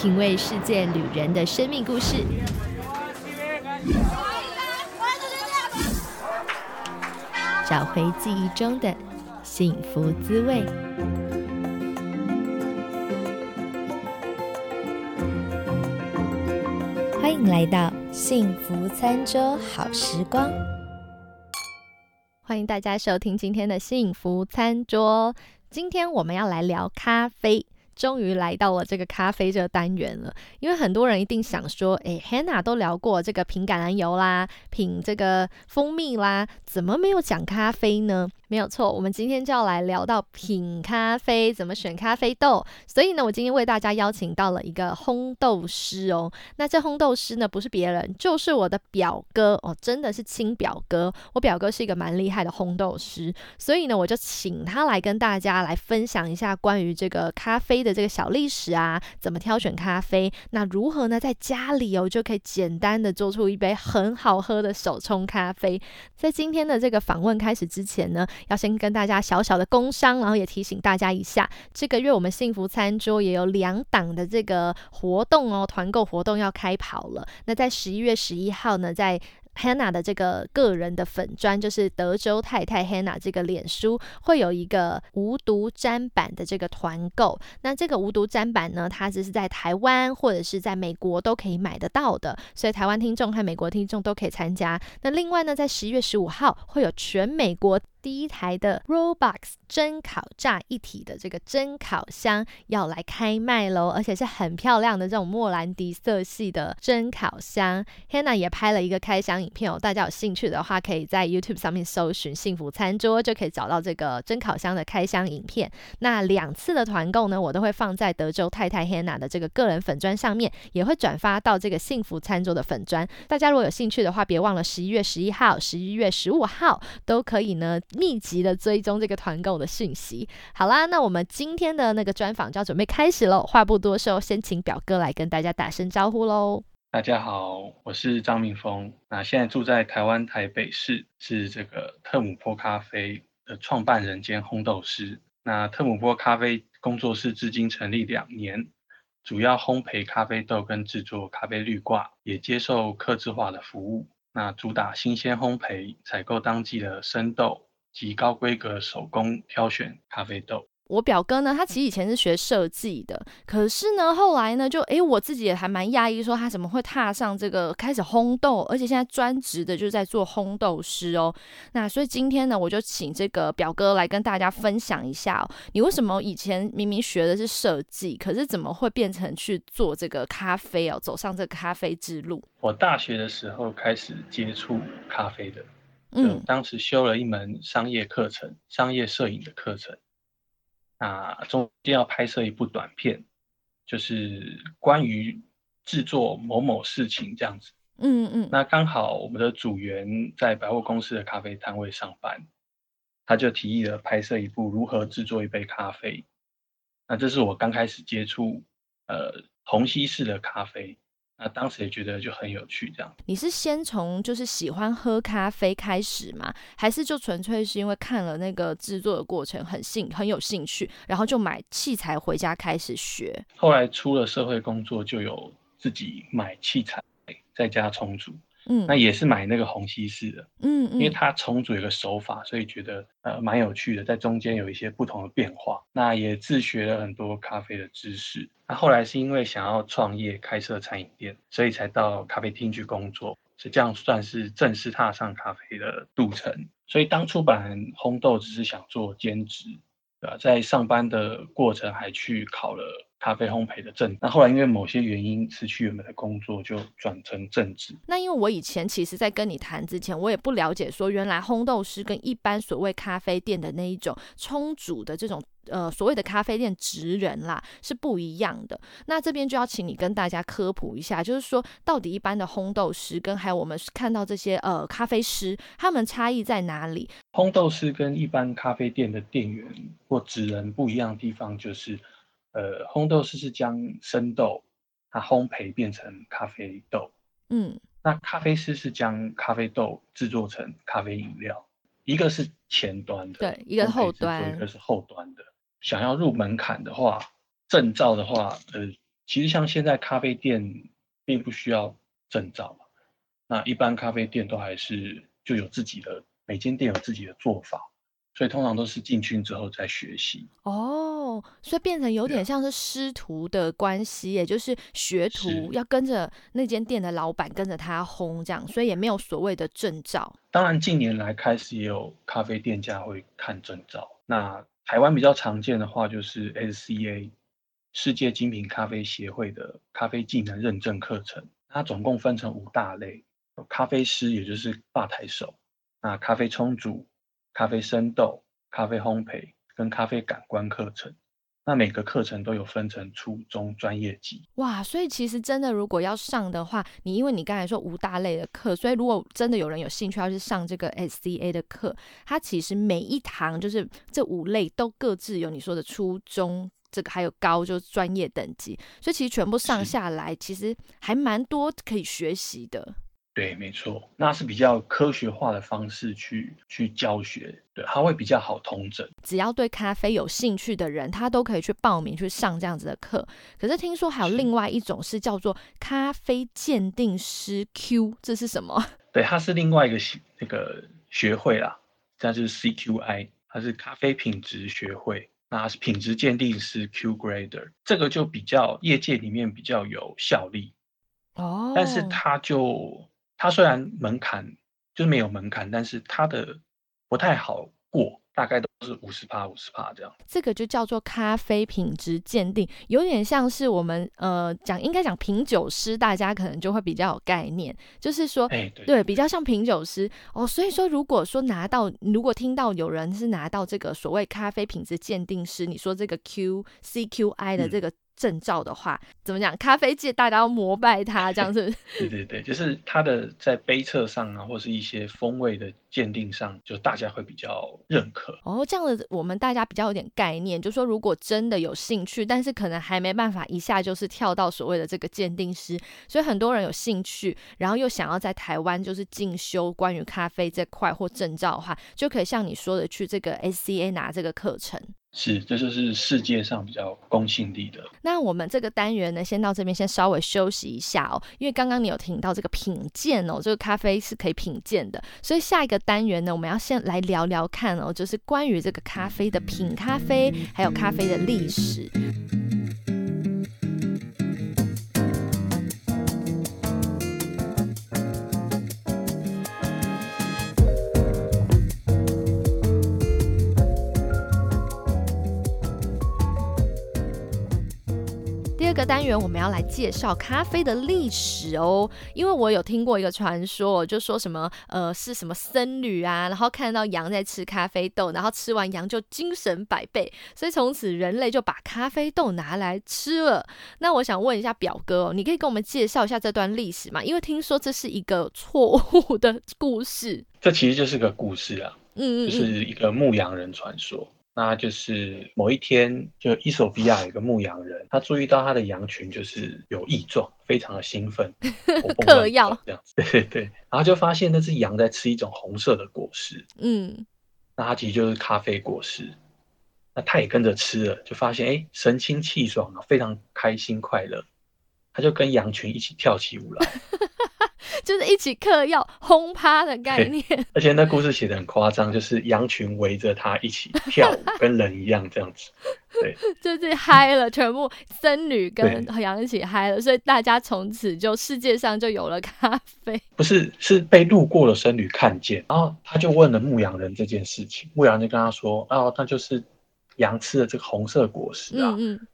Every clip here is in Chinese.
品味世界旅人的生命故事，找回记忆中的幸福滋味。欢迎来到幸福餐桌好时光，欢迎大家收听今天的幸福餐桌。今天我们要来聊咖啡。终于来到了这个咖啡这个单元了，因为很多人一定想说，诶，Hannah 都聊过这个品橄榄油啦，品这个蜂蜜啦，怎么没有讲咖啡呢？没有错，我们今天就要来聊到品咖啡，怎么选咖啡豆。所以呢，我今天为大家邀请到了一个烘豆师哦。那这烘豆师呢，不是别人，就是我的表哥哦，真的是亲表哥。我表哥是一个蛮厉害的烘豆师，所以呢，我就请他来跟大家来分享一下关于这个咖啡的这个小历史啊，怎么挑选咖啡，那如何呢，在家里哦就可以简单的做出一杯很好喝的手冲咖啡。在今天的这个访问开始之前呢。要先跟大家小小的工商，然后也提醒大家一下，这个月我们幸福餐桌也有两档的这个活动哦，团购活动要开跑了。那在十一月十一号呢，在 Hannah 的这个个人的粉砖，就是德州太太 Hannah 这个脸书，会有一个无毒砧板的这个团购。那这个无毒砧板呢，它只是在台湾或者是在美国都可以买得到的，所以台湾听众和美国听众都可以参加。那另外呢，在十一月十五号会有全美国。第一台的 Robux 蒸烤炸一体的这个蒸烤箱要来开卖喽，而且是很漂亮的这种莫兰迪色系的蒸烤箱。Hannah 也拍了一个开箱影片哦，大家有兴趣的话，可以在 YouTube 上面搜寻“幸福餐桌”，就可以找到这个蒸烤箱的开箱影片。那两次的团购呢，我都会放在德州太太 Hannah 的这个个人粉砖上面，也会转发到这个幸福餐桌的粉砖。大家如果有兴趣的话，别忘了十一月十一号、十一月十五号都可以呢。密集的追踪这个团购的讯息。好啦，那我们今天的那个专访就要准备开始喽。话不多说，先请表哥来跟大家打声招呼喽。大家好，我是张明峰，那现在住在台湾台北市，是这个特姆坡咖啡的创办人兼烘豆师。那特姆坡咖啡工作室至今成立两年，主要烘焙咖啡豆跟制作咖啡滤挂，也接受客制化的服务。那主打新鲜烘焙，采购当季的生豆。及高规格手工挑选咖啡豆。我表哥呢，他其实以前是学设计的，可是呢，后来呢，就诶，我自己也还蛮讶异，说他怎么会踏上这个开始烘豆，而且现在专职的就是在做烘豆师哦。那所以今天呢，我就请这个表哥来跟大家分享一下，你为什么以前明明学的是设计，可是怎么会变成去做这个咖啡哦，走上这个咖啡之路？我大学的时候开始接触咖啡的。嗯，当时修了一门商业课程，商业摄影的课程，那中间要拍摄一部短片，就是关于制作某某事情这样子。嗯嗯，那刚好我们的组员在百货公司的咖啡摊位上班，他就提议了拍摄一部如何制作一杯咖啡。那这是我刚开始接触呃虹吸式的咖啡。那当时也觉得就很有趣，这样。你是先从就是喜欢喝咖啡开始吗？还是就纯粹是因为看了那个制作的过程很兴很有兴趣，然后就买器材回家开始学？后来出了社会工作，就有自己买器材在家重组。嗯，那也是买那个虹吸式的，嗯嗯，因为它重组一个手法，所以觉得呃蛮有趣的，在中间有一些不同的变化。那也自学了很多咖啡的知识。那后来是因为想要创业开设餐饮店，所以才到咖啡厅去工作，是这样算是正式踏上咖啡的路程。所以当初版烘豆只是想做兼职，对吧？在上班的过程还去考了。咖啡烘焙的正，那后来因为某些原因失去原本的工作，就转成正职。那因为我以前其实，在跟你谈之前，我也不了解说，原来烘豆师跟一般所谓咖啡店的那一种冲煮的这种呃所谓的咖啡店职人啦是不一样的。那这边就要请你跟大家科普一下，就是说到底一般的烘豆师跟还有我们看到这些呃咖啡师，他们差异在哪里？烘豆师跟一般咖啡店的店员或职人不一样的地方就是。呃，烘豆师是将生豆它烘焙变成咖啡豆，嗯，那咖啡师是将咖啡豆制作成咖啡饮料，一个是前端的，对，一个后端，一个是后端的。想要入门槛的话，证照的话，呃，其实像现在咖啡店并不需要证照嘛，那一般咖啡店都还是就有自己的，每间店有自己的做法。所以通常都是进去之后再学习哦，所以变成有点像是师徒的关系，也就是学徒要跟着那间店的老板跟着他烘这样，所以也没有所谓的证照。当然近年来开始也有咖啡店家会看证照。那台湾比较常见的话就是 SCA 世界精品咖啡协会的咖啡技能认证课程，它总共分成五大类：咖啡师也就是吧台手，那咖啡冲煮。咖啡生豆、咖啡烘焙跟咖啡感官课程，那每个课程都有分成初中专业级。哇，所以其实真的如果要上的话，你因为你刚才说五大类的课，所以如果真的有人有兴趣要去上这个 SCA 的课，它其实每一堂就是这五类都各自有你说的初中这个还有高就是专业等级，所以其实全部上下来，其实还蛮多可以学习的。对，没错，那是比较科学化的方式去去教学，对，它会比较好通整。只要对咖啡有兴趣的人，他都可以去报名去上这样子的课。可是听说还有另外一种是叫做咖啡鉴定师 Q，这是什么？对，它是另外一个那个学会啦，这就是 CQI，它是咖啡品质学会，那是品质鉴定师 Q Grader，这个就比较业界里面比较有效力哦，但是它就。它虽然门槛就是没有门槛，但是它的不太好过，大概都是五十帕五十帕这样。这个就叫做咖啡品质鉴定，有点像是我们呃讲应该讲品酒师，大家可能就会比较有概念，就是说，对对，比较像品酒师哦。所以说，如果说拿到，如果听到有人是拿到这个所谓咖啡品质鉴定师，你说这个 Q C Q I 的这个。证照的话，怎么讲？咖啡界大家要膜拜他，这样子。对对对，就是他的在杯测上啊，或是一些风味的鉴定上，就大家会比较认可。哦，这样的我们大家比较有点概念，就说如果真的有兴趣，但是可能还没办法一下就是跳到所谓的这个鉴定师，所以很多人有兴趣，然后又想要在台湾就是进修关于咖啡这块或证照的话，就可以像你说的去这个 SCA 拿这个课程。是，这就是世界上比较公信力的。那我们这个单元呢，先到这边，先稍微休息一下哦。因为刚刚你有听到这个品鉴哦，这个咖啡是可以品鉴的，所以下一个单元呢，我们要先来聊聊看哦，就是关于这个咖啡的品咖啡，还有咖啡的历史。这个单元我们要来介绍咖啡的历史哦，因为我有听过一个传说，就说什么呃是什么僧侣啊，然后看到羊在吃咖啡豆，然后吃完羊就精神百倍，所以从此人类就把咖啡豆拿来吃了。那我想问一下表哥哦，你可以跟我们介绍一下这段历史吗？因为听说这是一个错误的故事。这其实就是个故事啊，嗯嗯，就是一个牧羊人传说。那就是某一天，就伊索比亚有一个牧羊人，他注意到他的羊群就是有异状，非常的兴奋，嗑药这样子，对对对，然后就发现那只羊在吃一种红色的果实，嗯，那它其实就是咖啡果实，那他也跟着吃了，就发现哎，神清气爽啊，非常开心快乐，他就跟羊群一起跳起舞来。就是一起嗑药轰趴的概念，而且那故事写的很夸张，就是羊群围着他一起跳舞，跟人一样这样子。对，就是嗨了，全部僧侣跟羊一起嗨了，所以大家从此就世界上就有了咖啡。不是，是被路过的僧侣看见，然后他就问了牧羊人这件事情，牧羊人就跟他说：“哦，那就是羊吃的这个红色果实啊。”嗯嗯，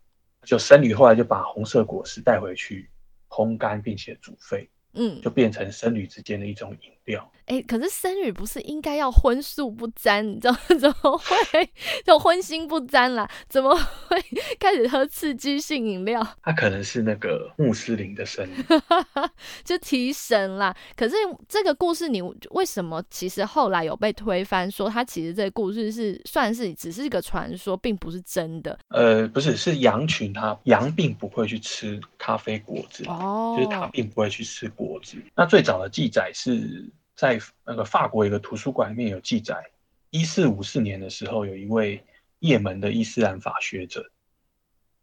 就僧侣后来就把红色果实带回去烘干，并且煮沸。嗯，就变成僧侣之间的一种饮料。哎，可是僧侣不是应该要荤素不沾？你知道 怎么会就荤腥不沾啦？怎么会开始喝刺激性饮料？他可能是那个穆斯林的僧侣，就提神啦。可是这个故事，你为什么其实后来有被推翻，说他其实这个故事是算是只是一个传说，并不是真的？呃，不是，是羊群，它羊并不会去吃咖啡果子，哦，就是它并不会去吃果子。那最早的记载是。在那个法国一个图书馆里面有记载，一四五四年的时候，有一位也门的伊斯兰法学者，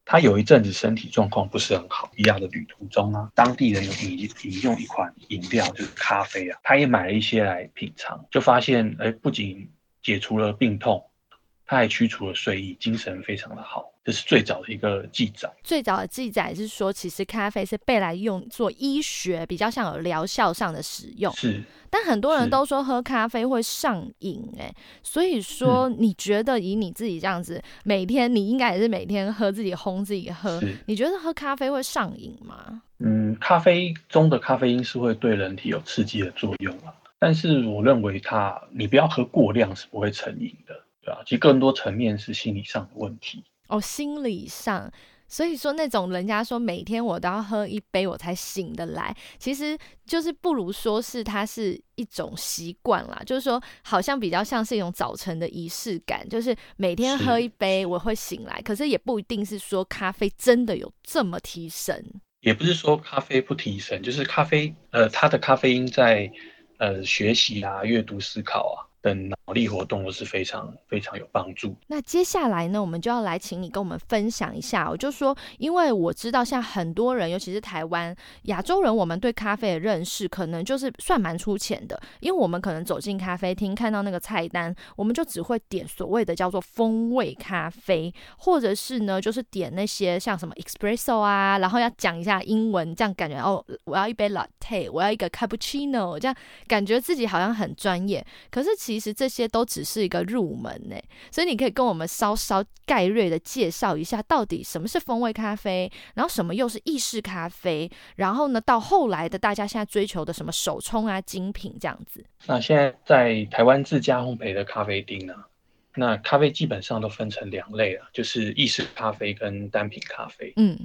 他有一阵子身体状况不是很好，一样的旅途中呢，当地人有饮饮用一款饮料，就是咖啡啊，他也买了一些来品尝，就发现，哎，不仅解除了病痛。他还驱除了睡意，精神非常的好。这是最早的一个记载。最早的记载是说，其实咖啡是被来用做医学，比较像有疗效上的使用。是。但很多人都说喝咖啡会上瘾，哎，所以说你觉得以你自己这样子，每天你应该也是每天喝自己烘自己喝，你觉得喝咖啡会上瘾吗？嗯，咖啡中的咖啡因是会对人体有刺激的作用啊，但是我认为它，你不要喝过量是不会成瘾的。对啊，其实更多层面是心理上的问题哦，心理上，所以说那种人家说每天我都要喝一杯我才醒得来，其实就是不如说是它是一种习惯啦，就是说好像比较像是一种早晨的仪式感，就是每天喝一杯我会醒来，可是也不一定是说咖啡真的有这么提神，也不是说咖啡不提神，就是咖啡呃它的咖啡因在呃学习啊、阅读、思考啊。等脑力活动都是非常非常有帮助。那接下来呢，我们就要来请你跟我们分享一下。我就说，因为我知道像很多人，尤其是台湾亚洲人，我们对咖啡的认识可能就是算蛮粗浅的。因为我们可能走进咖啡厅，看到那个菜单，我们就只会点所谓的叫做风味咖啡，或者是呢，就是点那些像什么 espresso 啊，然后要讲一下英文，这样感觉哦，我要一杯 latte，我要一个 cappuccino，这样感觉自己好像很专业。可是其其实这些都只是一个入门呢，所以你可以跟我们稍稍概略的介绍一下，到底什么是风味咖啡，然后什么又是意式咖啡，然后呢，到后来的大家现在追求的什么手冲啊、精品这样子。那现在在台湾自家烘焙的咖啡厅呢，那咖啡基本上都分成两类啊，就是意式咖啡跟单品咖啡。嗯，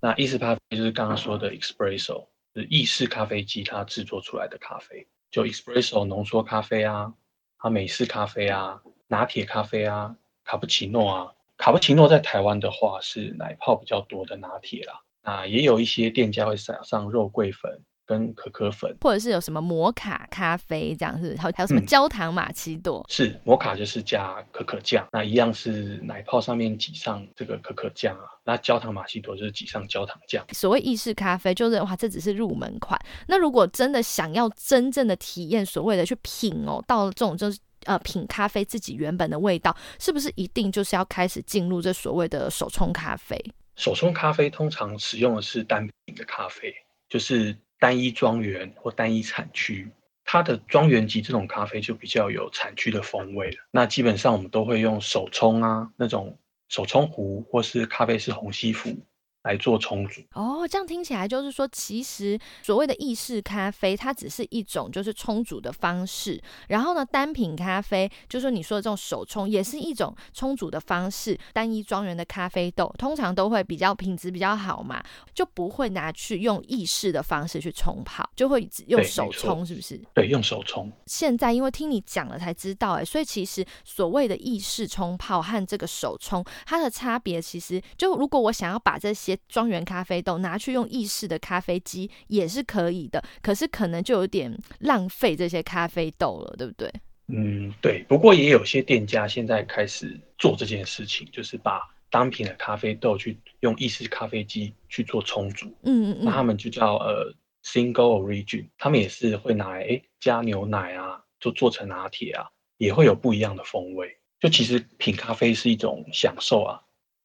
那意式咖啡就是刚刚说的 espresso，是意式咖啡机它制作出来的咖啡，就 espresso 浓缩咖啡啊。啊，美式咖啡啊，拿铁咖啡啊，卡布奇诺啊，卡布奇诺在台湾的话是奶泡比较多的拿铁啦。啊，也有一些店家会撒上肉桂粉。跟可可粉，或者是有什么摩卡咖啡这样子，还有还有什么焦糖玛奇朵，是摩卡就是加可可酱，那一样是奶泡上面挤上这个可可酱啊，那焦糖玛奇朵就是挤上焦糖酱。所谓意式咖啡就是哇，这只是入门款。那如果真的想要真正的体验所谓的去品哦，到这种就是呃品咖啡自己原本的味道，是不是一定就是要开始进入这所谓的手冲咖啡？手冲咖啡通常使用的是单品的咖啡，就是。单一庄园或单一产区，它的庄园级这种咖啡就比较有产区的风味了。那基本上我们都会用手冲啊，那种手冲壶或是咖啡是虹吸壶。来做冲煮哦，这样听起来就是说，其实所谓的意式咖啡，它只是一种就是冲煮的方式。然后呢，单品咖啡，就是说你说的这种手冲，也是一种冲煮的方式。单一庄园的咖啡豆通常都会比较品质比较好嘛，就不会拿去用意式的方式去冲泡，就会用手冲，是不是？对，用手冲。现在因为听你讲了才知道，哎，所以其实所谓的意式冲泡和这个手冲，它的差别其实就如果我想要把这些庄园咖啡豆拿去用意式的咖啡机也是可以的，可是可能就有点浪费这些咖啡豆了，对不对？嗯，对。不过也有些店家现在开始做这件事情，就是把单品的咖啡豆去用意式咖啡机去做冲煮。嗯嗯嗯。那他们就叫呃 single origin，他们也是会拿来诶加牛奶啊，就做成拿铁啊，也会有不一样的风味。就其实品咖啡是一种享受啊。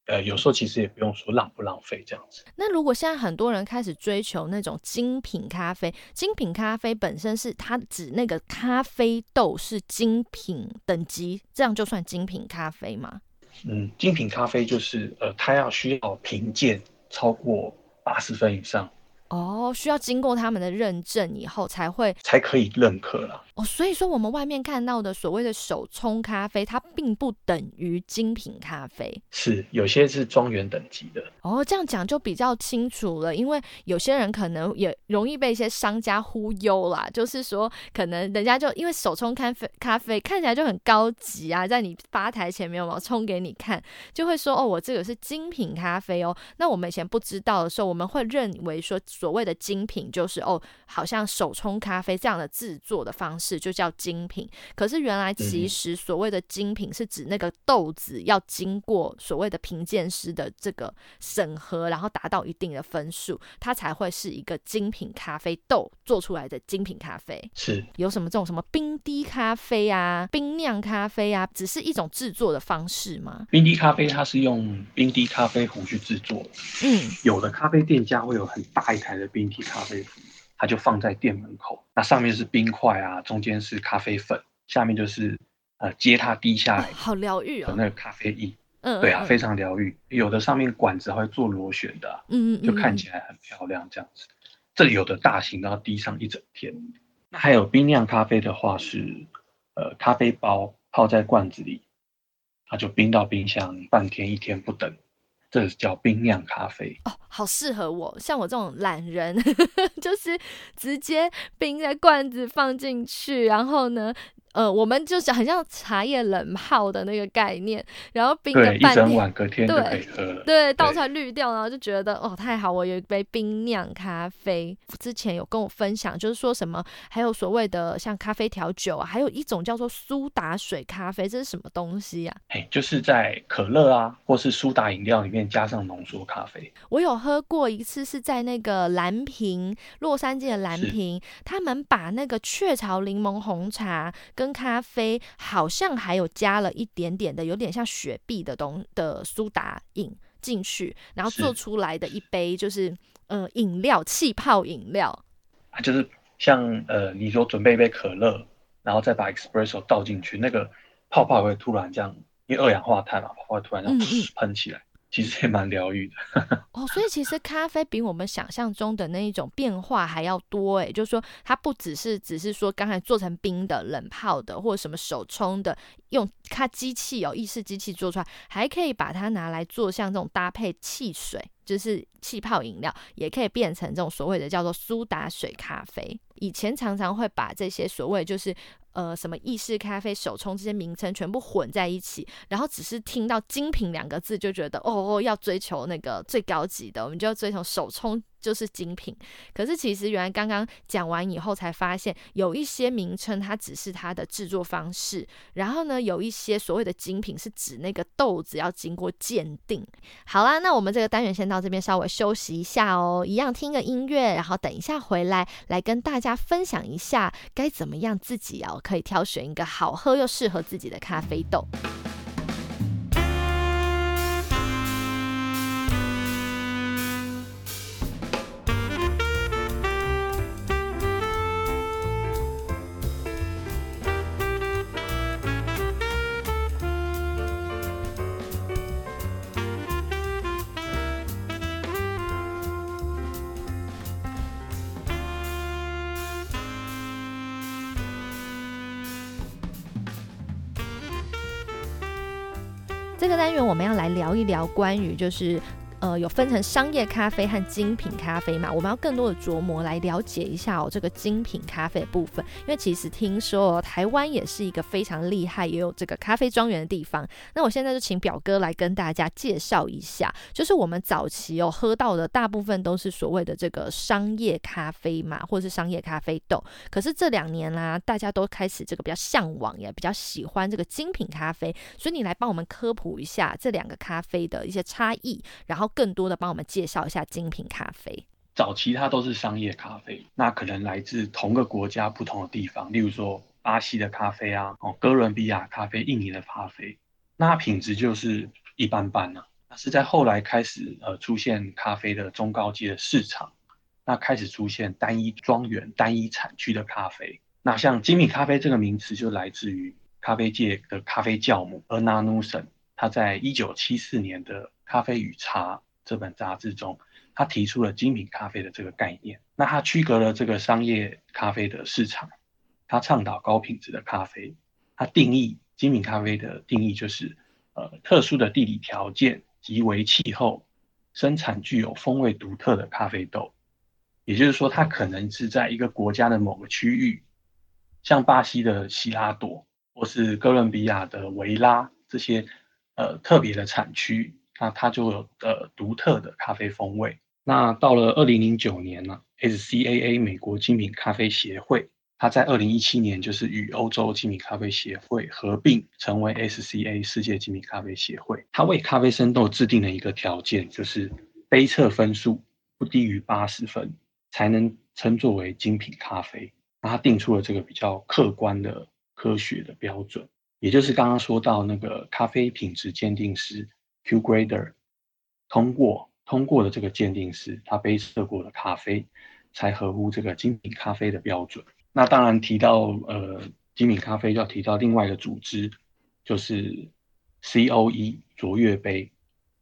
呃，有时候其实也不用说浪不浪费这样子。那如果现在很多人开始追求那种精品咖啡，精品咖啡本身是它指那个咖啡豆是精品等级，这样就算精品咖啡吗？嗯，精品咖啡就是呃，它要需要评鉴超过八十分以上。哦，需要经过他们的认证以后才会才可以认可了。哦，所以说我们外面看到的所谓的手冲咖啡，它并不等于精品咖啡。是，有些是庄园等级的。哦，这样讲就比较清楚了，因为有些人可能也容易被一些商家忽悠啦，就是说可能人家就因为手冲咖啡咖啡看起来就很高级啊，在你吧台前面有冲给你看，就会说哦，我这个是精品咖啡哦。那我们以前不知道的时候，我们会认为说。所谓的精品就是哦，好像手冲咖啡这样的制作的方式就叫精品。可是原来其实所谓的精品是指那个豆子要经过所谓的评鉴师的这个审核，然后达到一定的分数，它才会是一个精品咖啡豆做出来的精品咖啡。是有什么这种什么冰滴咖啡啊、冰酿咖啡啊，只是一种制作的方式吗？冰滴咖啡它是用冰滴咖啡壶去制作，嗯，有的咖啡店家会有很大一台的冰滴咖啡壶，它就放在店门口，那上面是冰块啊，中间是咖啡粉，下面就是呃接它滴下来，好疗愈哦，那个咖啡液，嗯，对啊，非常疗愈。有的上面管子会做螺旋的，嗯嗯，就看起来很漂亮这样子。这里有的大型要滴上一整天。那还有冰酿咖啡的话是，呃，咖啡包泡在罐子里，它就冰到冰箱半天一天不等。这叫冰酿咖啡哦，好适合我，像我这种懒人，就是直接冰在罐子放进去，然后呢。呃，我们就是很像茶叶冷泡的那个概念，然后冰的半天，隔天就可以喝了。对，倒出来滤掉，然后就觉得哦，太好，我有一杯冰酿咖啡。之前有跟我分享，就是说什么还有所谓的像咖啡调酒啊，还有一种叫做苏打水咖啡，这是什么东西呀？哎，就是在可乐啊，或是苏打饮料里面加上浓缩咖啡。我有喝过一次，是在那个蓝瓶，洛杉矶的蓝瓶，他们把那个雀巢柠檬红茶跟跟咖啡好像还有加了一点点的，有点像雪碧的东的苏打饮进去，然后做出来的一杯就是呃饮料气泡饮料啊，就是像呃你说准备一杯可乐，然后再把 espresso 倒进去，那个泡泡会突然这样，因为二氧化碳嘛，泡泡会突然这样喷起来。其实也蛮疗愈的 哦，所以其实咖啡比我们想象中的那一种变化还要多诶，就是说它不只是只是说刚才做成冰的、冷泡的，或者什么手冲的，用它机器哦，意式机器做出来，还可以把它拿来做像这种搭配汽水，就是气泡饮料，也可以变成这种所谓的叫做苏打水咖啡。以前常常会把这些所谓就是。呃，什么意式咖啡、手冲这些名称全部混在一起，然后只是听到“精品”两个字就觉得哦哦，要追求那个最高级的，我们就要追求手冲。就是精品，可是其实原来刚刚讲完以后才发现，有一些名称它只是它的制作方式，然后呢，有一些所谓的精品是指那个豆子要经过鉴定。好啦，那我们这个单元先到这边稍微休息一下哦，一样听个音乐，然后等一下回来来跟大家分享一下该怎么样自己哦可以挑选一个好喝又适合自己的咖啡豆。这个单元我们要来聊一聊关于就是。呃，有分成商业咖啡和精品咖啡嘛？我们要更多的琢磨来了解一下哦，这个精品咖啡的部分。因为其实听说台湾也是一个非常厉害，也有这个咖啡庄园的地方。那我现在就请表哥来跟大家介绍一下，就是我们早期哦喝到的大部分都是所谓的这个商业咖啡嘛，或者是商业咖啡豆。可是这两年啦，大家都开始这个比较向往，也比较喜欢这个精品咖啡。所以你来帮我们科普一下这两个咖啡的一些差异，然后。更多的帮我们介绍一下精品咖啡。早期它都是商业咖啡，那可能来自同个国家不同的地方，例如说巴西的咖啡啊，哦，哥伦比亚咖啡、印尼的咖啡，那品质就是一般般了。那是在后来开始呃出现咖啡的中高阶的市场，那开始出现单一庄园、单一产区的咖啡。那像精品咖啡这个名词就来自于咖啡界的咖啡教母 Erna n u s e n 他在一九七四年的。《咖啡与茶》这本杂志中，他提出了精品咖啡的这个概念。那他区隔了这个商业咖啡的市场，他倡导高品质的咖啡。他定义精品咖啡的定义就是，呃，特殊的地理条件及为气候，生产具有风味独特的咖啡豆。也就是说，它可能是在一个国家的某个区域，像巴西的西拉朵，或是哥伦比亚的维拉这些，呃，特别的产区。那它就有呃独特的咖啡风味。那到了二零零九年呢，SCAA 美国精品咖啡协会，它在二零一七年就是与欧洲精品咖啡协会合并，成为 SCA 世界精品咖啡协会。它为咖啡生豆制定了一个条件，就是杯测分数不低于八十分，才能称作为精品咖啡。那它定出了这个比较客观的科学的标准，也就是刚刚说到那个咖啡品质鉴定师 Q Grader 通过。通过的这个鉴定师，他杯测过的咖啡才合乎这个精品咖啡的标准。那当然提到呃精品咖啡，要提到另外一个组织，就是 COE 卓越杯，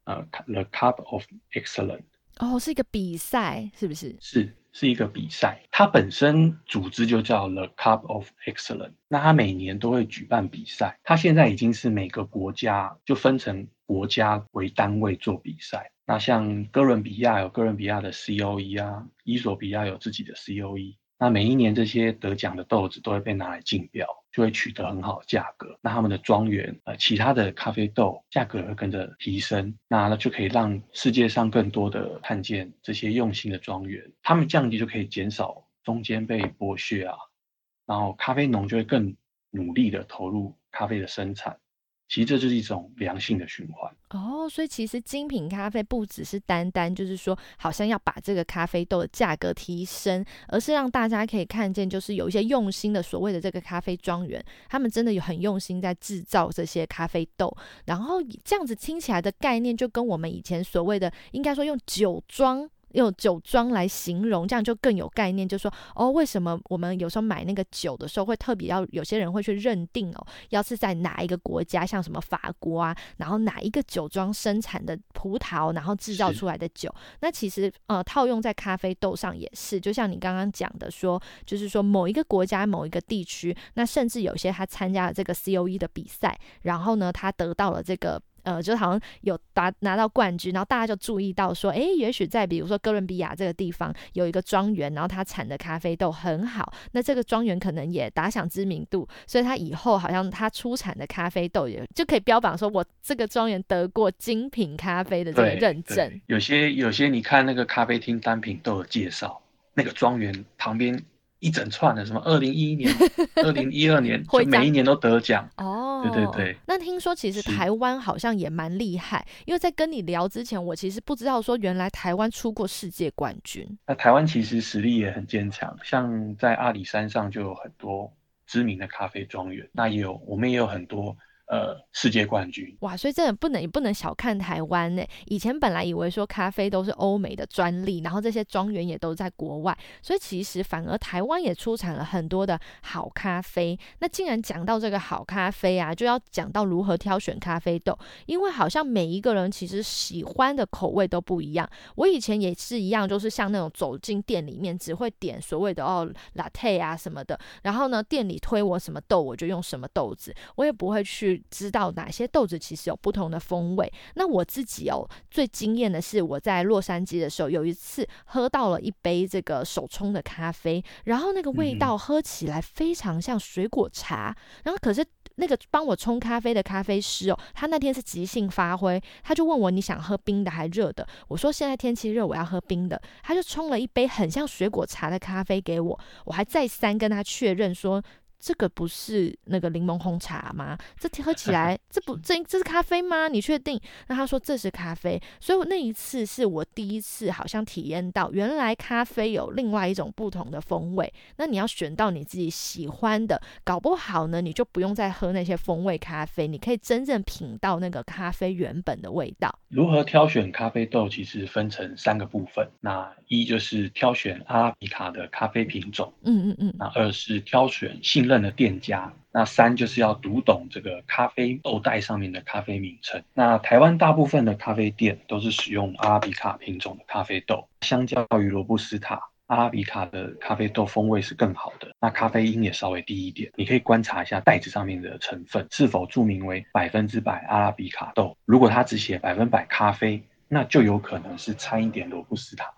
呃 The Cup of Excellence。哦，是一个比赛，是不是？是，是一个比赛。它本身组织就叫 The Cup of Excellence。那它每年都会举办比赛。它现在已经是每个国家就分成国家为单位做比赛。那像哥伦比亚有哥伦比亚的 COE 啊，伊索比亚有自己的 COE。那每一年这些得奖的豆子都会被拿来竞标，就会取得很好的价格。那他们的庄园，呃，其他的咖啡豆价格也会跟着提升。那那就可以让世界上更多的看见这些用心的庄园，他们降低就可以减少中间被剥削啊。然后咖啡农就会更努力的投入咖啡的生产。其实这就是一种良性的循环哦，所以其实精品咖啡不只是单单就是说，好像要把这个咖啡豆的价格提升，而是让大家可以看见，就是有一些用心的所谓的这个咖啡庄园，他们真的有很用心在制造这些咖啡豆，然后这样子听起来的概念，就跟我们以前所谓的应该说用酒庄。用酒庄来形容，这样就更有概念。就说哦，为什么我们有时候买那个酒的时候，会特别要有些人会去认定哦，要是在哪一个国家，像什么法国啊，然后哪一个酒庄生产的葡萄，然后制造出来的酒。那其实呃，套用在咖啡豆上也是，就像你刚刚讲的说，就是说某一个国家、某一个地区，那甚至有些他参加了这个 COE 的比赛，然后呢，他得到了这个。呃，就好像有达拿到冠军，然后大家就注意到说，诶，也许在比如说哥伦比亚这个地方有一个庄园，然后它产的咖啡豆很好，那这个庄园可能也打响知名度，所以它以后好像它出产的咖啡豆也就可以标榜说，我这个庄园得过精品咖啡的这个认证。有些有些你看那个咖啡厅单品都有介绍，那个庄园旁边一整串的什么二零一一年、二零一二年，就每一年都得奖哦。对对对，那听说其实台湾好像也蛮厉害，因为在跟你聊之前，我其实不知道说原来台湾出过世界冠军。那台湾其实实力也很坚强，像在阿里山上就有很多知名的咖啡庄园，那也有我们也有很多。呃，世界冠军哇！所以真的不能也不能小看台湾呢。以前本来以为说咖啡都是欧美的专利，然后这些庄园也都在国外，所以其实反而台湾也出产了很多的好咖啡。那既然讲到这个好咖啡啊，就要讲到如何挑选咖啡豆，因为好像每一个人其实喜欢的口味都不一样。我以前也是一样，就是像那种走进店里面只会点所谓的哦 latte 啊什么的，然后呢店里推我什么豆我就用什么豆子，我也不会去。知道哪些豆子其实有不同的风味。那我自己哦，最惊艳的是我在洛杉矶的时候，有一次喝到了一杯这个手冲的咖啡，然后那个味道喝起来非常像水果茶。然后可是那个帮我冲咖啡的咖啡师哦，他那天是即兴发挥，他就问我你想喝冰的还热的？我说现在天气热，我要喝冰的。他就冲了一杯很像水果茶的咖啡给我，我还再三跟他确认说。这个不是那个柠檬红茶吗？这喝起 来，这不这这是咖啡吗？你确定？那他说这是咖啡，所以那一次是我第一次好像体验到，原来咖啡有另外一种不同的风味。那你要选到你自己喜欢的，搞不好呢，你就不用再喝那些风味咖啡，你可以真正品到那个咖啡原本的味道。如何挑选咖啡豆？其实分成三个部分。那一就是挑选阿拉比卡的咖啡品种，嗯嗯嗯。那二是挑选信任。的店家，那三就是要读懂这个咖啡豆袋上面的咖啡名称。那台湾大部分的咖啡店都是使用阿拉比卡品种的咖啡豆，相较于罗布斯塔，阿拉比卡的咖啡豆风味是更好的，那咖啡因也稍微低一点。你可以观察一下袋子上面的成分是否注明为百分之百阿拉比卡豆，如果它只写百分百咖啡，那就有可能是掺一点罗布斯塔。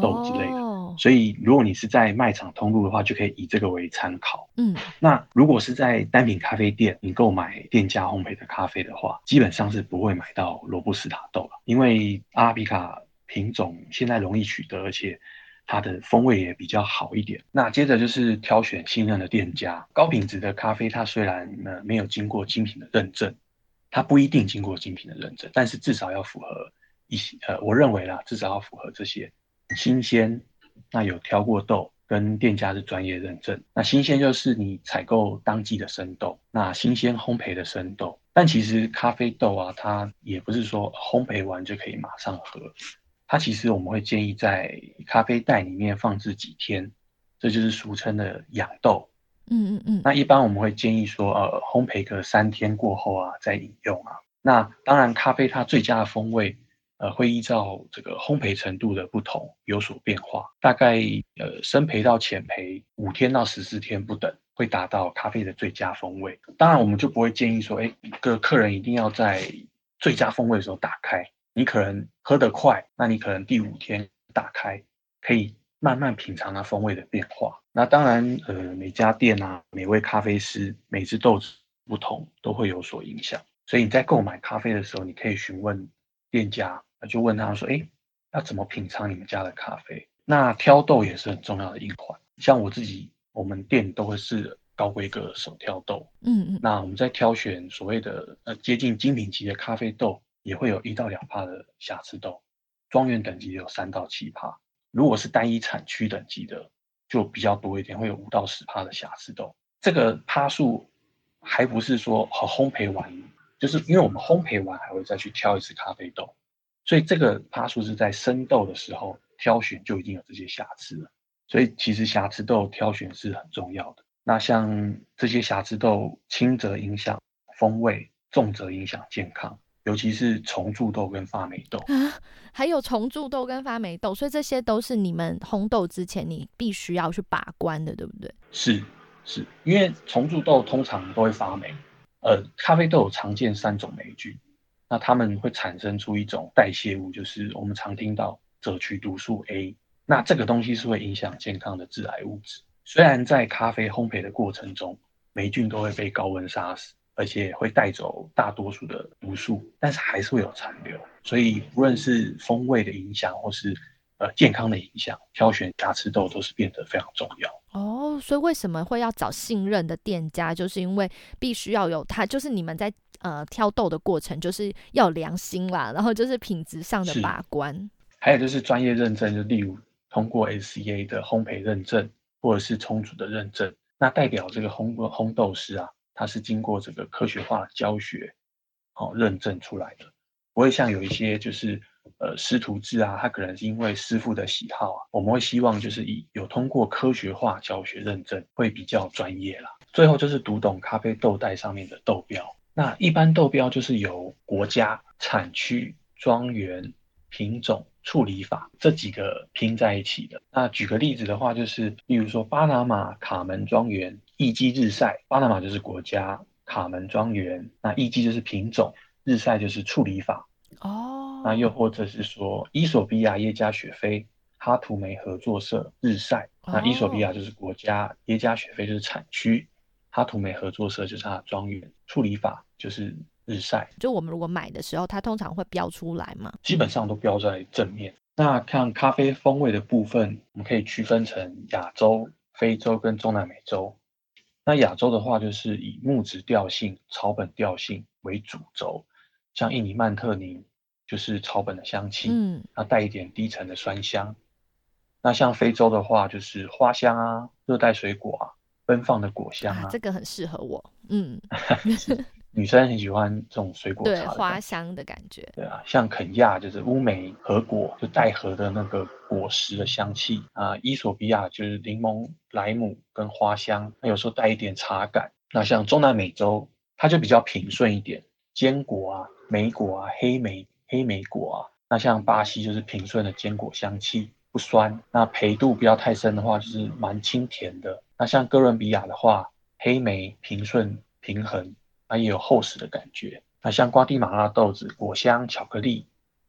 豆之类的，所以如果你是在卖场通路的话，就可以以这个为参考。嗯，那如果是在单品咖啡店，你购买店家烘焙的咖啡的话，基本上是不会买到罗布斯塔豆了，因为阿拉比卡品种现在容易取得，而且它的风味也比较好一点。那接着就是挑选信任的店家，高品质的咖啡，它虽然呃没有经过精品的认证，它不一定经过精品的认证，但是至少要符合一些呃，我认为啦，至少要符合这些新鲜，那有挑过豆。跟店家是专业认证，那新鲜就是你采购当季的生豆，那新鲜烘焙的生豆。但其实咖啡豆啊，它也不是说烘焙完就可以马上喝，它其实我们会建议在咖啡袋里面放置几天，这就是俗称的养豆。嗯嗯嗯。那一般我们会建议说，呃，烘焙个三天过后啊，再饮用啊。那当然，咖啡它最佳的风味。呃，会依照这个烘焙程度的不同有所变化，大概呃深焙到浅焙五天到十四天不等，会达到咖啡的最佳风味。当然，我们就不会建议说，哎，个客人一定要在最佳风味的时候打开。你可能喝得快，那你可能第五天打开，可以慢慢品尝它风味的变化。那当然，呃，每家店啊，每位咖啡师，每只豆子不同，都会有所影响。所以你在购买咖啡的时候，你可以询问店家。就问他说：“哎，要怎么品尝你们家的咖啡？那挑豆也是很重要的一环。像我自己，我们店都会是高规格手挑豆。嗯嗯。那我们在挑选所谓的呃接近精品级的咖啡豆，也会有一到两帕的瑕疵豆。庄园等级有三到七帕，如果是单一产区等级的，就比较多一点，会有五到十帕的瑕疵豆。这个帕数还不是说和烘焙完，就是因为我们烘焙完还会再去挑一次咖啡豆。”所以这个趴数是在生豆的时候挑选就已经有这些瑕疵了，所以其实瑕疵豆挑选是很重要的。那像这些瑕疵豆，轻则影响风味，重则影响健康，尤其是重蛀豆跟发霉豆啊，还有重蛀豆跟发霉豆，所以这些都是你们烘豆之前你必须要去把关的，对不对？是是，因为重蛀豆通常都会发霉，呃，咖啡豆有常见三种霉菌。那它们会产生出一种代谢物，就是我们常听到赭曲毒素 A。那这个东西是会影响健康的致癌物质。虽然在咖啡烘焙的过程中，霉菌都会被高温杀死，而且会带走大多数的毒素，但是还是会有残留。所以不论是风味的影响，或是呃健康的影响，挑选瑕疵豆都是变得非常重要。哦，所以为什么会要找信任的店家？就是因为必须要有它，就是你们在。呃，挑豆的过程就是要良心啦，然后就是品质上的把关，还有就是专业认证，就例如通过 SCA 的烘焙认证，或者是充足的认证，那代表这个烘烘豆师啊，他是经过这个科学化教学，哦认证出来的，不会像有一些就是呃师徒制啊，他可能是因为师傅的喜好啊，我们会希望就是以有通过科学化教学认证，会比较专业啦。最后就是读懂咖啡豆袋上面的豆标。那一般豆标就是由国家、产区、庄园、品种、处理法这几个拼在一起的。那举个例子的话，就是例如说巴拿马卡门庄园艺基日晒，巴拿马就是国家，卡门庄园那艺基就是品种，日晒就是处理法。哦。那又或者是说伊索比亚耶加雪菲哈图梅合作社日晒，那伊索比亚就是国家，耶加雪菲就是产区。哈图美合作社就是它的庄园处理法，就是日晒。就我们如果买的时候，它通常会标出来嘛？基本上都标在正面。那看咖啡风味的部分，我们可以区分成亚洲、非洲跟中南美洲。那亚洲的话，就是以木质调性、草本调性为主轴，像印尼曼特宁就是草本的香气，嗯，那带一点低沉的酸香。那像非洲的话，就是花香啊，热带水果啊。奔放的果香啊，这个很适合我。嗯，女生很喜欢这种水果茶，花香的感觉。对啊，像肯亚就是乌梅核果，就带核的那个果实的香气啊。伊索比亚就是柠檬、莱姆跟花香，那有时候带一点茶感。那像中南美洲，它就比较平顺一点，坚果啊、莓果啊、黑莓、黑莓果啊。那像巴西就是平顺的坚果香气，不酸。那培度不要太深的话，就是蛮清甜的。那像哥伦比亚的话，黑莓平顺平衡，那也有厚实的感觉。那像瓜地马拉豆子，果香巧克力，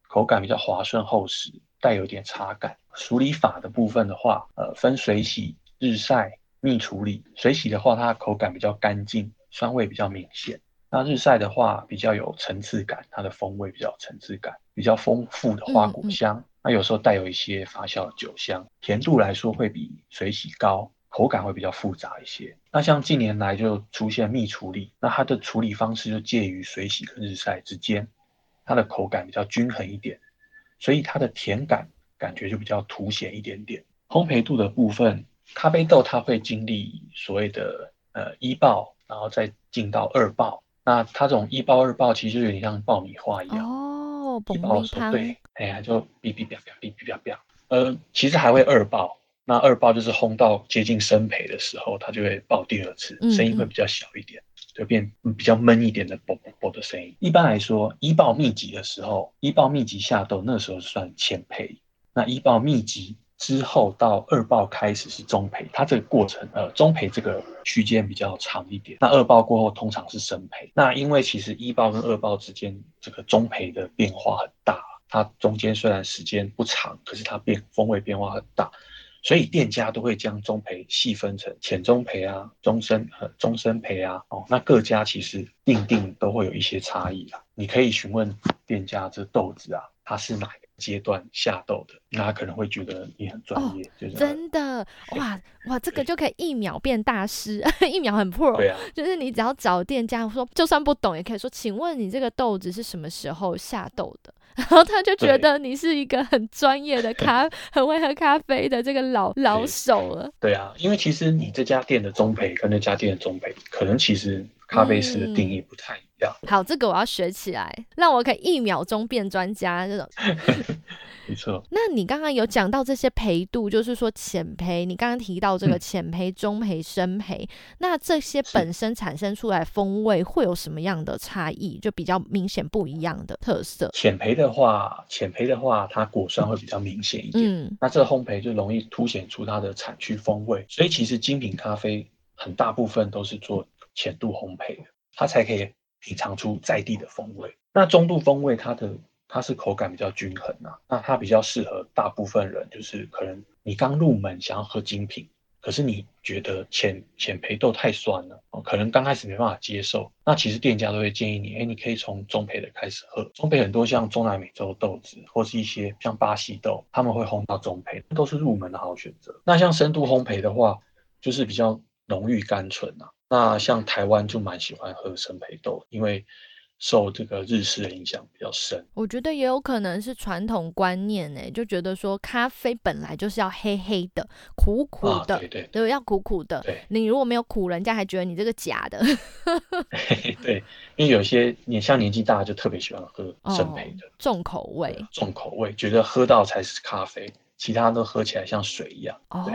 口感比较滑顺厚实，带有点茶感。处理法的部分的话，呃，分水洗、日晒、蜜处理。水洗的话，它的口感比较干净，酸味比较明显。那日晒的话，比较有层次感，它的风味比较层次感，比较丰富的花果香。那有时候带有一些发酵酒香，甜度来说会比水洗高，口感会比较复杂一些。那像近年来就出现蜜处理，那它的处理方式就介于水洗跟日晒之间，它的口感比较均衡一点，所以它的甜感感觉就比较凸显一点点。烘焙度的部分，咖啡豆它会经历所谓的呃一爆，然后再进到二爆。那它这种一爆二爆其实有点像爆米花一样哦，一爆的时候对哎呀就哔哔哔哔哔哔哔呃其实还会二爆那二爆就是轰到接近声培的时候它就会爆第二次声音会比较小一点就变比较闷一点的啵啵啵的声音。一般来说一爆密集的时候一爆密集下豆那时候算浅培那一爆密集之后到二爆开始是中培，它这个过程呃中培这个区间比较长一点。那二爆过后通常是生培。那因为其实一爆跟二爆之间这个中培的变化很大，它中间虽然时间不长，可是它变风味变化很大，所以店家都会将中培细分成浅中培啊、中深呃中深培啊。哦，那各家其实定定都会有一些差异啦。你可以询问店家这豆子啊，它是哪个？阶段下豆的，那他可能会觉得你很专业，就是真的哇哇，这个就可以一秒变大师，一秒很 pro。对啊，就是你只要找店家说，就算不懂也可以说，请问你这个豆子是什么时候下豆的？然后他就觉得你是一个很专业的咖，很会喝咖啡的这个老老手了。对啊，因为其实你这家店的中培跟那家店的中培，可能其实咖啡师的定义不太。好，这个我要学起来，让我可以一秒钟变专家这种。没错。那你刚刚有讲到这些培度，就是说浅培，你刚刚提到这个浅培、中培、深培，那这些本身产生出来风味会有什么样的差异？就比较明显不一样的特色。浅培的话，浅培的话，它果酸会比较明显一点。嗯。那这烘焙就容易凸显出它的产区风味。所以其实精品咖啡很大部分都是做浅度烘焙的，它才可以。品尝出在地的风味，那中度风味它的它是口感比较均衡啊，那它比较适合大部分人，就是可能你刚入门想要喝精品，可是你觉得浅浅培豆太酸了，可能刚开始没办法接受，那其实店家都会建议你，哎，你可以从中培的开始喝，中培很多像中南美洲豆子或是一些像巴西豆，他们会烘到中培，都是入门的好选择。那像深度烘焙的话，就是比较浓郁甘醇啊。那像台湾就蛮喜欢喝生培豆，因为受这个日式的影响比较深。我觉得也有可能是传统观念呢，就觉得说咖啡本来就是要黑黑的、苦苦的，对对，要苦苦的。对，你如果没有苦，人家还觉得你这个假的。对，因为有些你像年纪大就特别喜欢喝生培的，重口味，重口味，觉得喝到才是咖啡。其他都喝起来像水一样哦，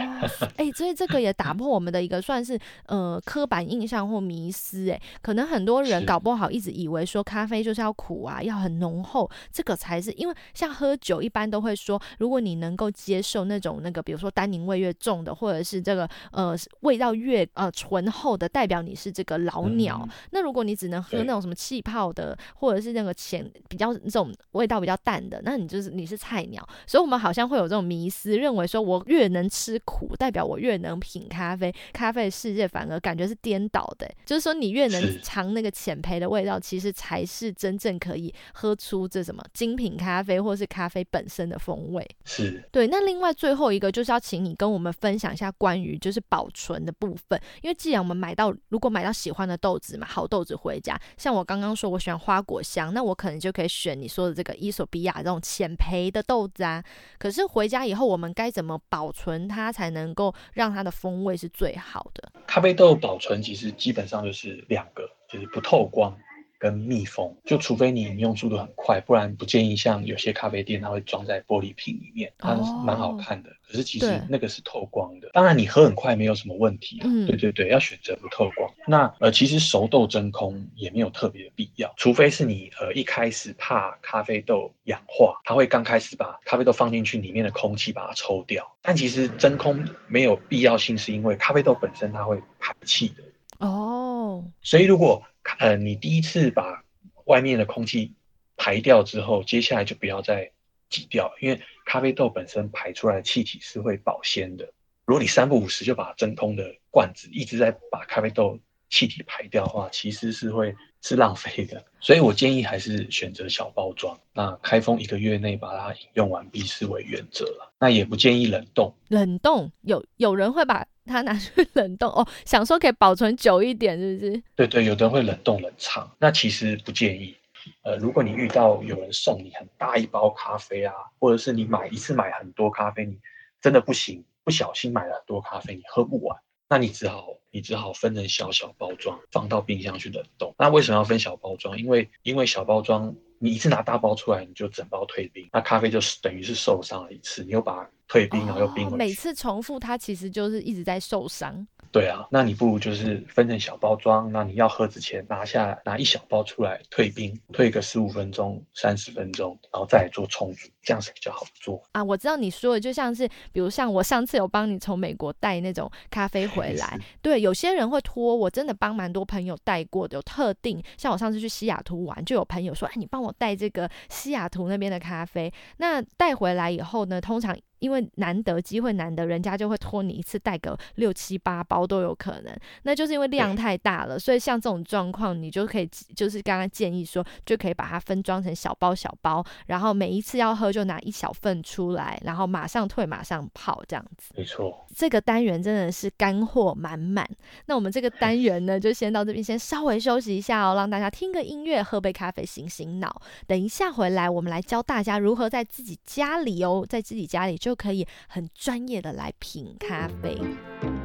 哎，所以这个也打破我们的一个算是呃刻板印象或迷思，哎，可能很多人搞不好一直以为说咖啡就是要苦啊，要很浓厚，这个才是因为像喝酒一般都会说，如果你能够接受那种那个，比如说单宁味越重的，或者是这个呃味道越呃醇厚的，代表你是这个老鸟。那如果你只能喝那种什么气泡的，或者是那个浅比较这种味道比较淡的，那你就是你是菜鸟。所以我们好像会有这种迷。迷思认为说，我越能吃苦，代表我越能品咖啡。咖啡世界反而感觉是颠倒的，就是说你越能尝那个浅焙的味道，其实才是真正可以喝出这什么精品咖啡，或是咖啡本身的风味。是对。那另外最后一个就是要请你跟我们分享一下关于就是保存的部分，因为既然我们买到如果买到喜欢的豆子嘛，好豆子回家，像我刚刚说我喜欢花果香，那我可能就可以选你说的这个伊索比亚这种浅焙的豆子啊。可是回家。以后我们该怎么保存它，才能够让它的风味是最好的？咖啡豆保存其实基本上就是两个，就是不透光。跟密封，就除非你饮用速度很快，不然不建议像有些咖啡店，它会装在玻璃瓶里面，它蛮好看的。可是其实那个是透光的，当然你喝很快没有什么问题啊。对对对，要选择不透光。那呃，其实熟豆真空也没有特别的必要，除非是你呃一开始怕咖啡豆氧化，它会刚开始把咖啡豆放进去，里面的空气把它抽掉。但其实真空没有必要性，是因为咖啡豆本身它会排气的。哦，所以如果呃，你第一次把外面的空气排掉之后，接下来就不要再挤掉，因为咖啡豆本身排出来的气体是会保鲜的。如果你三不五时就把真空的罐子一直在把咖啡豆气体排掉的话，其实是会是浪费的。所以我建议还是选择小包装。那开封一个月内把它饮用完毕是为原则了。那也不建议冷冻。冷冻有有人会把他拿去冷冻哦，想说可以保存久一点，是不是？对对，有的人会冷冻冷藏，那其实不建议。呃，如果你遇到有人送你很大一包咖啡啊，或者是你买一次买很多咖啡，你真的不行，不小心买了很多咖啡，你喝不完，那你只好你只好分成小小包装，放到冰箱去冷冻。那为什么要分小包装？因为因为小包装你一次拿大包出来，你就整包退冰，那咖啡就是等于是受伤了一次，你又把退冰，然后又冰回去，每次重复它其实就是一直在受伤。对啊，那你不如就是分成小包装，那你要喝之前拿下拿一小包出来退冰，退个十五分钟、三十分钟，然后再做冲煮，这样是比较好做啊。我知道你说的就像是，比如像我上次有帮你从美国带那种咖啡回来，对，有些人会拖，我真的帮蛮多朋友带过的，有特定，像我上次去西雅图玩，就有朋友说，哎，你帮我带这个西雅图那边的咖啡，那带回来以后呢，通常。因为难得机会难得，人家就会托你一次带个六七八包都有可能。那就是因为量太大了，所以像这种状况，你就可以就是刚刚建议说，就可以把它分装成小包小包，然后每一次要喝就拿一小份出来，然后马上退马上泡这样子。没错，这个单元真的是干货满满。那我们这个单元呢，就先到这边，先稍微休息一下哦，让大家听个音乐，喝杯咖啡，醒醒脑。等一下回来，我们来教大家如何在自己家里哦，在自己家里就。就可以很专业的来品咖啡。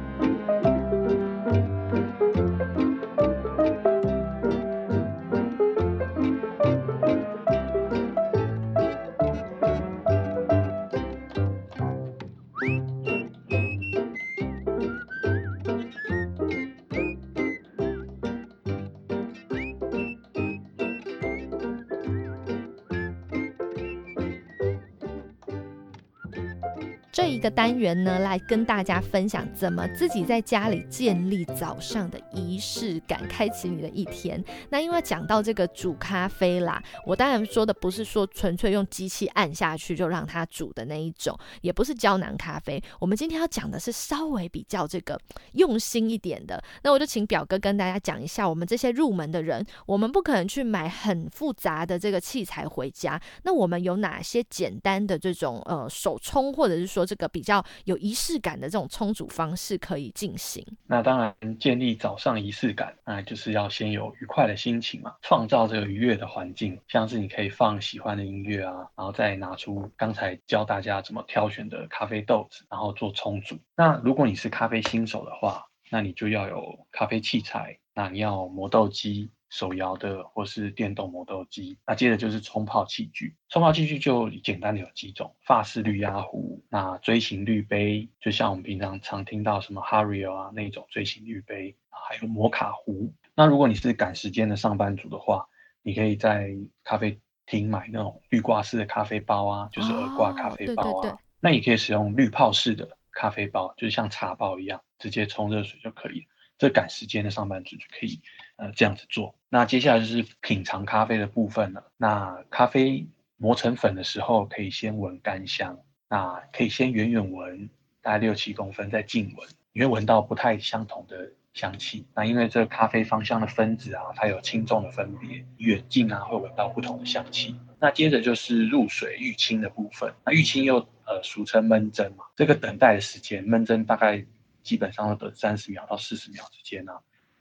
个单元呢，来跟大家分享怎么自己在家里建立早上的仪式感，开启你的一天。那因为讲到这个煮咖啡啦，我当然说的不是说纯粹用机器按下去就让它煮的那一种，也不是胶囊咖啡。我们今天要讲的是稍微比较这个用心一点的。那我就请表哥跟大家讲一下，我们这些入门的人，我们不可能去买很复杂的这个器材回家。那我们有哪些简单的这种呃手冲，或者是说？这个比较有仪式感的这种冲煮方式可以进行。那当然，建立早上仪式感，那就是要先有愉快的心情嘛，创造这个愉悦的环境。像是你可以放喜欢的音乐啊，然后再拿出刚才教大家怎么挑选的咖啡豆子，然后做冲煮。那如果你是咖啡新手的话，那你就要有咖啡器材，那你要磨豆机。手摇的或是电动磨豆机，那接着就是冲泡器具。冲泡器具就简单的有几种：法式滤压壶，那锥形滤杯，就像我们平常常听到什么 Hario 啊那种锥形滤杯，还有摩卡壶。那如果你是赶时间的上班族的话，你可以在咖啡厅买那种滤挂式的咖啡包啊，就是耳挂咖啡包啊。那也可以使用滤泡式的咖啡包，就是像茶包一样，直接冲热水就可以。这赶时间的上班族就可以。呃，这样子做。那接下来就是品尝咖啡的部分了。那咖啡磨成粉的时候，可以先闻干香。那可以先远远闻，大概六七公分，再近闻，你会闻到不太相同的香气。那因为这咖啡芳香的分子啊，它有轻重的分别，远近啊会闻到不同的香气。那接着就是入水预清的部分。那预清又呃俗称闷蒸嘛，这个等待的时间，闷蒸大概基本上要等三十秒到四十秒之间呢。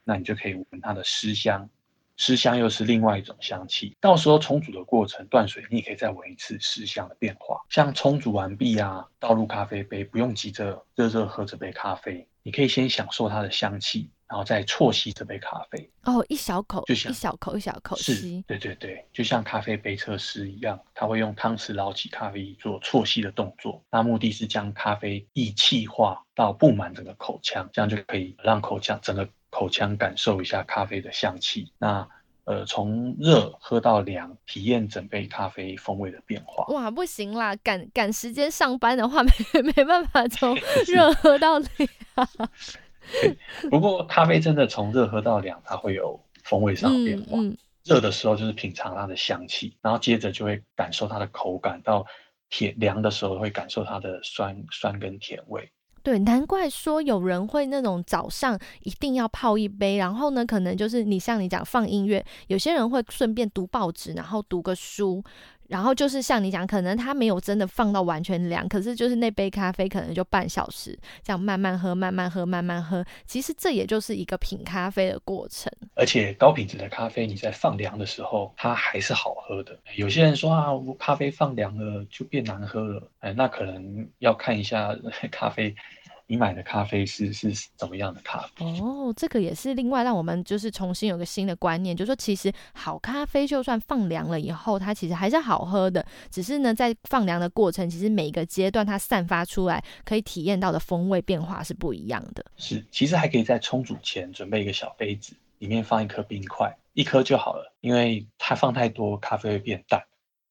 那你就可以闻它的湿香，湿香又是另外一种香气。到时候冲煮的过程断水，你也可以再闻一次湿香的变化。像冲煮完毕啊，倒入咖啡杯，不用急着热热喝这杯咖啡，你可以先享受它的香气，然后再啜吸这杯咖啡。哦，一小口，就像一小口一小口吸。对对对，就像咖啡杯测试一样，他会用汤匙捞起咖啡做啜吸的动作，那目的是将咖啡液气化到布满整个口腔，这样就可以让口腔整个。口腔感受一下咖啡的香气，那呃从热喝到凉，体验整杯咖啡风味的变化。哇，不行啦，赶赶时间上班的话，没没办法从 热喝到凉。不过咖啡真的从热喝到凉，它会有风味上的变化。热的时候就是品尝它的香气，然后接着就会感受它的口感，到甜凉的时候会感受它的酸酸跟甜味。对，难怪说有人会那种早上一定要泡一杯，然后呢，可能就是你像你讲放音乐，有些人会顺便读报纸，然后读个书。然后就是像你讲，可能他没有真的放到完全凉，可是就是那杯咖啡可能就半小时，这样慢慢喝，慢慢喝，慢慢喝。其实这也就是一个品咖啡的过程。而且高品质的咖啡，你在放凉的时候，它还是好喝的。有些人说啊，咖啡放凉了就变难喝了，哎，那可能要看一下 咖啡。你买的咖啡是是怎么样的咖啡？哦，这个也是另外让我们就是重新有个新的观念，就是说其实好咖啡就算放凉了以后，它其实还是好喝的。只是呢，在放凉的过程，其实每一个阶段它散发出来可以体验到的风味变化是不一样的。是，其实还可以在冲煮前准备一个小杯子，里面放一颗冰块，一颗就好了，因为它放太多咖啡会变淡。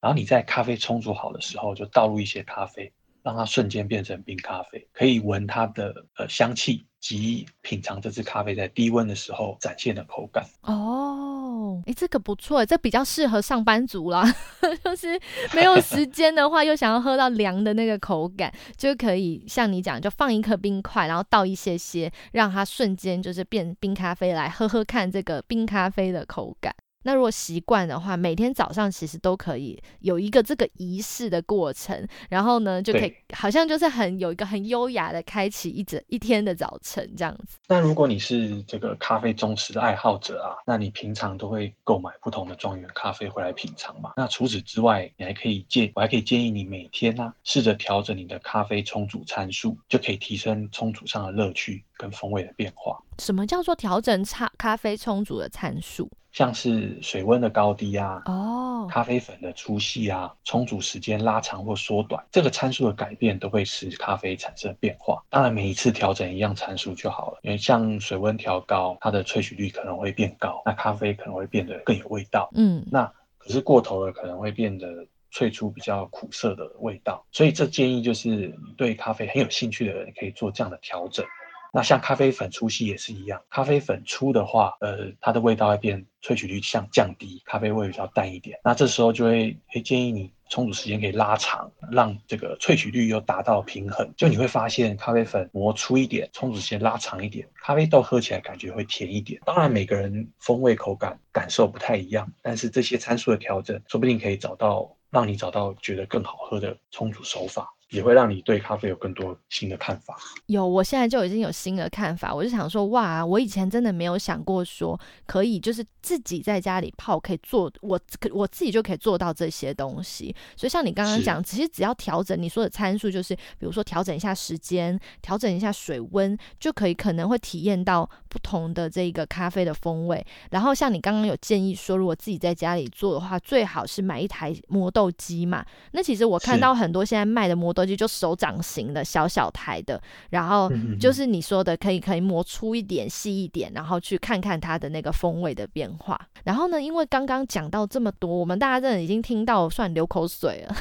然后你在咖啡冲煮好的时候，就倒入一些咖啡。让它瞬间变成冰咖啡，可以闻它的呃香气及品尝这支咖啡在低温的时候展现的口感。哦，哎，这个不错，这比较适合上班族啦，就是没有时间的话，又想要喝到凉的那个口感，就可以像你讲，就放一颗冰块，然后倒一些些，让它瞬间就是变冰咖啡来喝喝看这个冰咖啡的口感。那如果习惯的话，每天早上其实都可以有一个这个仪式的过程，然后呢，就可以好像就是很有一个很优雅的开启一整一天的早晨这样子。那如果你是这个咖啡忠实的爱好者啊，那你平常都会购买不同的庄园咖啡回来品尝嘛？那除此之外，你还可以建我还可以建议你每天呢，试着调整你的咖啡冲煮参数，就可以提升冲煮上的乐趣跟风味的变化。什么叫做调整差咖啡充足的参数？像是水温的高低啊，哦，咖啡粉的粗细啊，冲煮时间拉长或缩短，这个参数的改变都会使咖啡产生变化。当然，每一次调整一样参数就好了，因为像水温调高，它的萃取率可能会变高，那咖啡可能会变得更有味道。嗯，那可是过头了，可能会变得萃出比较苦涩的味道。所以这建议就是对咖啡很有兴趣的人可以做这样的调整。那像咖啡粉粗细也是一样，咖啡粉粗的话，呃，它的味道会变，萃取率像降低，咖啡味比较淡一点。那这时候就会会建议你冲煮时间可以拉长，让这个萃取率又达到平衡。就你会发现咖啡粉磨粗一点，冲煮时间拉长一点，咖啡豆喝起来感觉会甜一点。当然每个人风味口感感受不太一样，但是这些参数的调整，说不定可以找到让你找到觉得更好喝的冲煮手法。也会让你对咖啡有更多新的看法。有，我现在就已经有新的看法。我就想说，哇，我以前真的没有想过说可以就是自己在家里泡，可以做我可我自己就可以做到这些东西。所以像你刚刚讲，其实只要调整你说的参数，就是比如说调整一下时间，调整一下水温，就可以可能会体验到不同的这个咖啡的风味。然后像你刚刚有建议说，如果自己在家里做的话，最好是买一台磨豆机嘛。那其实我看到很多现在卖的磨豆。就手掌型的小小台的，然后就是你说的可以可以磨粗一点、细一点，然后去看看它的那个风味的变化。然后呢，因为刚刚讲到这么多，我们大家真的已经听到算流口水了，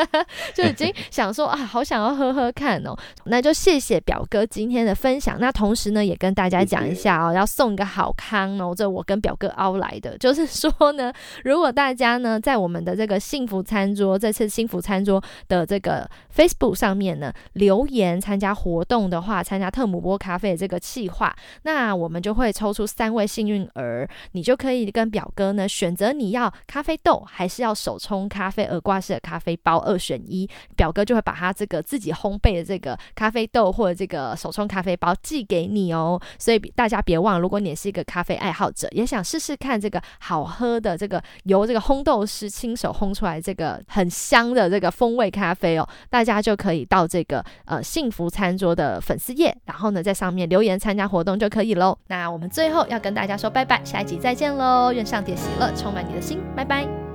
就已经 想说啊，好想要喝喝看哦。那就谢谢表哥今天的分享。那同时呢，也跟大家讲一下哦，要送一个好康哦，这我跟表哥凹来的，就是说呢，如果大家呢在我们的这个幸福餐桌这次幸福餐桌的这个 Facebook 上面呢留言参加活动的话，参加特姆波咖啡的这个计划，那我们就会抽出三位幸运儿，你就可以跟表哥呢，选择你要咖啡豆还是要手冲咖啡耳挂式的咖啡包，二选一。表哥就会把他这个自己烘焙的这个咖啡豆或者这个手冲咖啡包寄给你哦。所以大家别忘，如果你也是一个咖啡爱好者，也想试试看这个好喝的这个由这个烘豆师亲手烘出来这个很香的这个风味咖啡哦，大家就可以到这个呃幸福餐桌的粉丝页，然后呢在上面留言参加活动就可以喽。那我们最后要跟大家说拜拜，下一集再见喽。愿上帝喜乐充满你的心，拜拜。